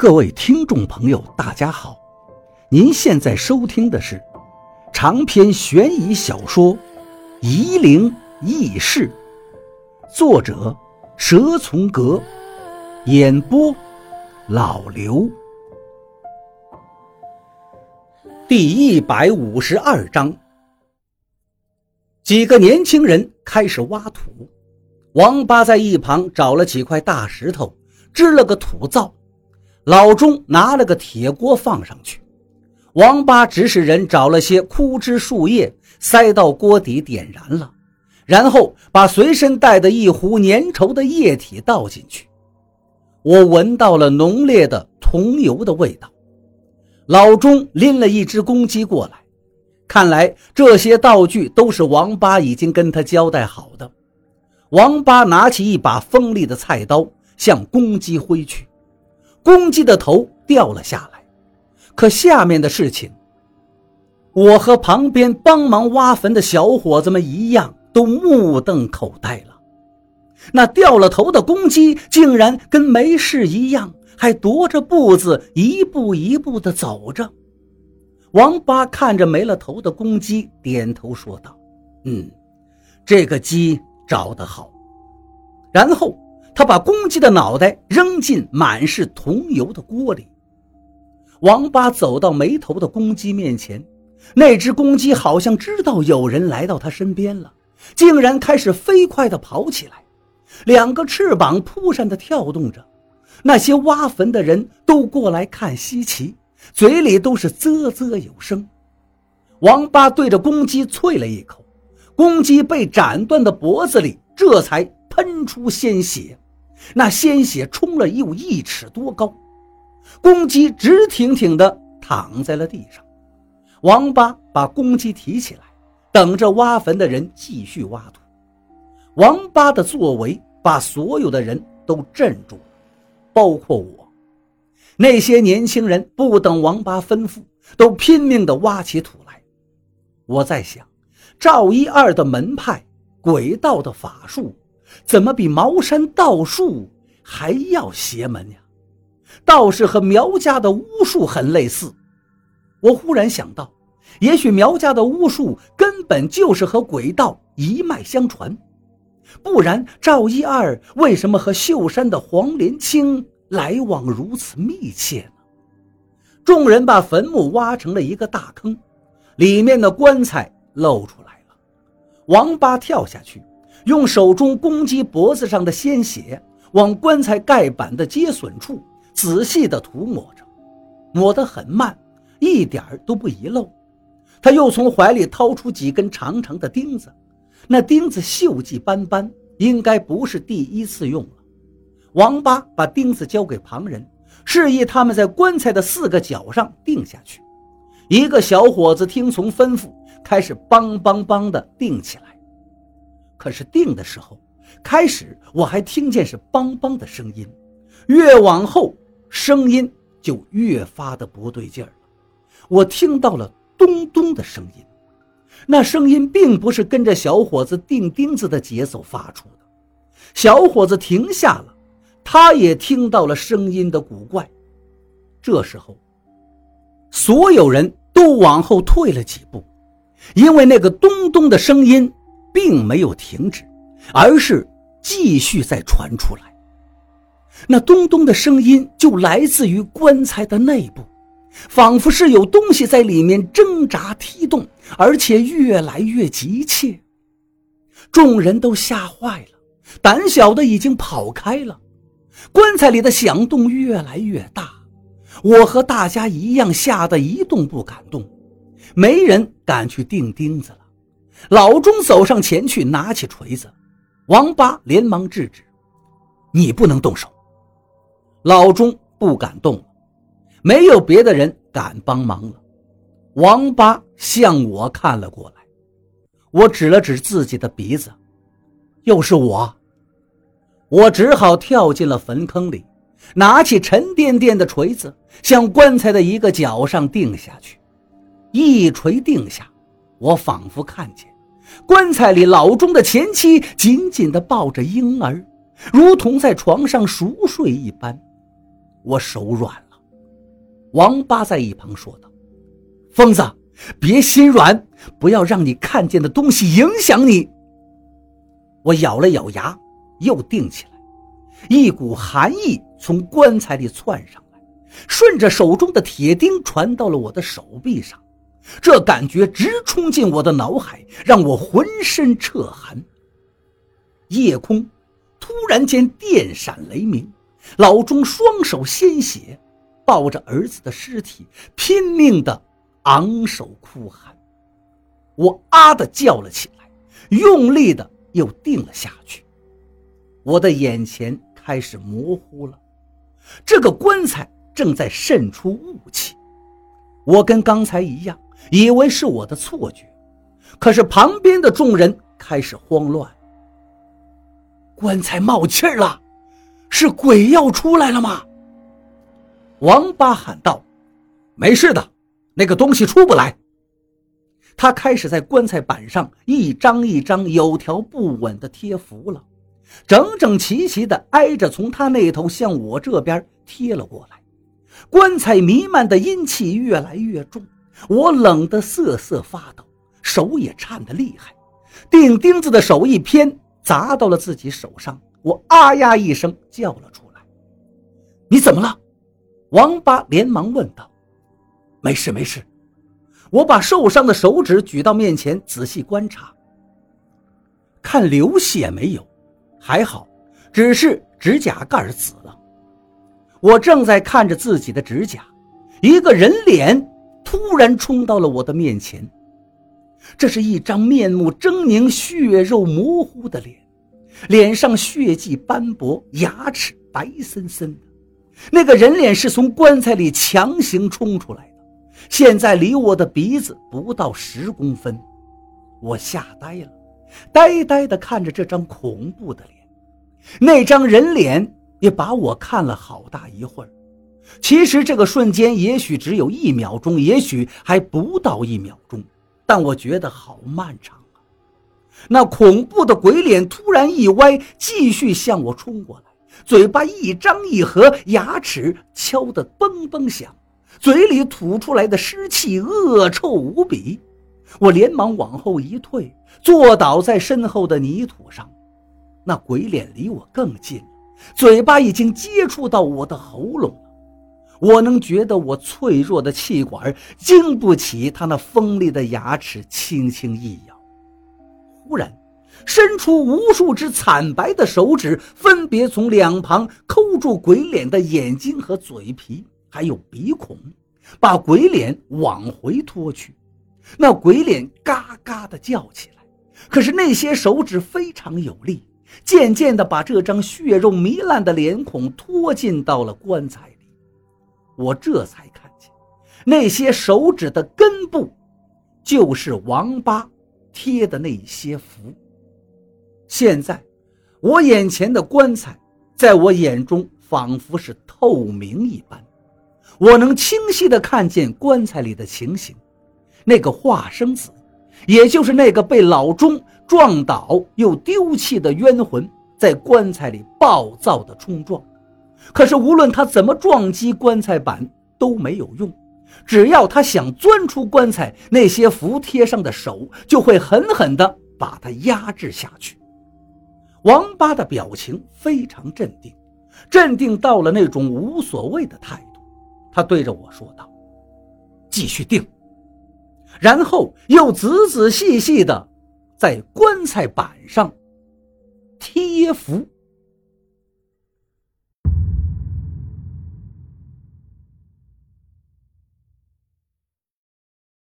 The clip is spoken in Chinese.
各位听众朋友，大家好！您现在收听的是长篇悬疑小说《夷陵轶事》，作者蛇从阁，演播老刘。第一百五十二章，几个年轻人开始挖土，王八在一旁找了几块大石头，支了个土灶。老钟拿了个铁锅放上去，王八指使人找了些枯枝树叶，塞到锅底点燃了，然后把随身带的一壶粘稠的液体倒进去。我闻到了浓烈的桐油的味道。老钟拎了一只公鸡过来，看来这些道具都是王八已经跟他交代好的。王八拿起一把锋利的菜刀，向公鸡挥去。公鸡的头掉了下来，可下面的事情，我和旁边帮忙挖坟的小伙子们一样，都目瞪口呆了。那掉了头的公鸡竟然跟没事一样，还踱着步子，一步一步地走着。王八看着没了头的公鸡，点头说道：“嗯，这个鸡找得好。”然后。他把公鸡的脑袋扔进满是桐油的锅里。王八走到没头的公鸡面前，那只公鸡好像知道有人来到他身边了，竟然开始飞快地跑起来，两个翅膀扑扇地跳动着。那些挖坟的人都过来看稀奇，嘴里都是啧啧有声。王八对着公鸡啐了一口，公鸡被斩断的脖子里这才喷出鲜血。那鲜血冲了又一尺多高，公鸡直挺挺地躺在了地上。王八把公鸡提起来，等着挖坟的人继续挖土。王八的作为把所有的人都镇住了，包括我。那些年轻人不等王八吩咐，都拼命地挖起土来。我在想，赵一二的门派，鬼道的法术。怎么比茅山道术还要邪门呀？道士和苗家的巫术很类似。我忽然想到，也许苗家的巫术根本就是和鬼道一脉相传，不然赵一二为什么和秀山的黄连清来往如此密切呢？众人把坟墓挖成了一个大坑，里面的棺材露出来了。王八跳下去。用手中公鸡脖子上的鲜血往棺材盖板的接损处仔细地涂抹着，抹得很慢，一点儿都不遗漏。他又从怀里掏出几根长长的钉子，那钉子锈迹斑斑，应该不是第一次用了。王八把钉子交给旁人，示意他们在棺材的四个角上钉下去。一个小伙子听从吩咐，开始梆梆梆地钉起来。可是定的时候，开始我还听见是梆梆的声音，越往后声音就越发的不对劲儿了。我听到了咚咚的声音，那声音并不是跟着小伙子钉钉子的节奏发出的。小伙子停下了，他也听到了声音的古怪。这时候，所有人都往后退了几步，因为那个咚咚的声音。并没有停止，而是继续在传出来。那咚咚的声音就来自于棺材的内部，仿佛是有东西在里面挣扎踢动，而且越来越急切。众人都吓坏了，胆小的已经跑开了。棺材里的响动越来越大，我和大家一样吓得一动不敢动，没人敢去钉钉子了。老钟走上前去，拿起锤子，王八连忙制止：“你不能动手。”老钟不敢动了，没有别的人敢帮忙了。王八向我看了过来，我指了指自己的鼻子，又是我。我只好跳进了坟坑里，拿起沉甸甸的锤子，向棺材的一个角上钉下去。一锤定下，我仿佛看见。棺材里，老钟的前妻紧紧地抱着婴儿，如同在床上熟睡一般。我手软了，王八在一旁说道：“疯子，别心软，不要让你看见的东西影响你。”我咬了咬牙，又定起来。一股寒意从棺材里窜上来，顺着手中的铁钉传到了我的手臂上。这感觉直冲进我的脑海，让我浑身彻寒。夜空突然间电闪雷鸣，老钟双手鲜血，抱着儿子的尸体，拼命的昂首哭喊。我啊的叫了起来，用力的又定了下去。我的眼前开始模糊了，这个棺材正在渗出雾气。我跟刚才一样。以为是我的错觉，可是旁边的众人开始慌乱。棺材冒气儿了，是鬼要出来了吗？王八喊道：“没事的，那个东西出不来。”他开始在棺材板上一张一张有条不紊地贴符了，整整齐齐地挨着从他那头向我这边贴了过来。棺材弥漫的阴气越来越重。我冷得瑟瑟发抖，手也颤得厉害，钉钉子的手一偏，砸到了自己手上。我啊呀一声叫了出来：“你怎么了？”王八连忙问道。“没事，没事。”我把受伤的手指举到面前，仔细观察，看流血没有，还好，只是指甲盖紫。我正在看着自己的指甲，一个人脸。突然冲到了我的面前，这是一张面目狰狞、血肉模糊的脸，脸上血迹斑驳，牙齿白森森的。那个人脸是从棺材里强行冲出来的，现在离我的鼻子不到十公分。我吓呆了，呆呆地看着这张恐怖的脸，那张人脸也把我看了好大一会儿。其实这个瞬间也许只有一秒钟，也许还不到一秒钟，但我觉得好漫长啊！那恐怖的鬼脸突然一歪，继续向我冲过来，嘴巴一张一合，牙齿敲得嘣嘣响，嘴里吐出来的湿气恶臭无比。我连忙往后一退，坐倒在身后的泥土上。那鬼脸离我更近，嘴巴已经接触到我的喉咙了。我能觉得我脆弱的气管经不起他那锋利的牙齿轻轻一咬。忽然，伸出无数只惨白的手指，分别从两旁抠住鬼脸的眼睛和嘴皮，还有鼻孔，把鬼脸往回拖去。那鬼脸嘎嘎地叫起来，可是那些手指非常有力，渐渐地把这张血肉糜烂的脸孔拖进到了棺材里。我这才看见，那些手指的根部，就是王八贴的那些符。现在，我眼前的棺材，在我眼中仿佛是透明一般，我能清晰地看见棺材里的情形。那个化生子，也就是那个被老钟撞倒又丢弃的冤魂，在棺材里暴躁地冲撞。可是，无论他怎么撞击棺材板都没有用。只要他想钻出棺材，那些符贴上的手就会狠狠地把他压制下去。王八的表情非常镇定，镇定到了那种无所谓的态度。他对着我说道：“继续定。”然后又仔仔细细地在棺材板上贴符。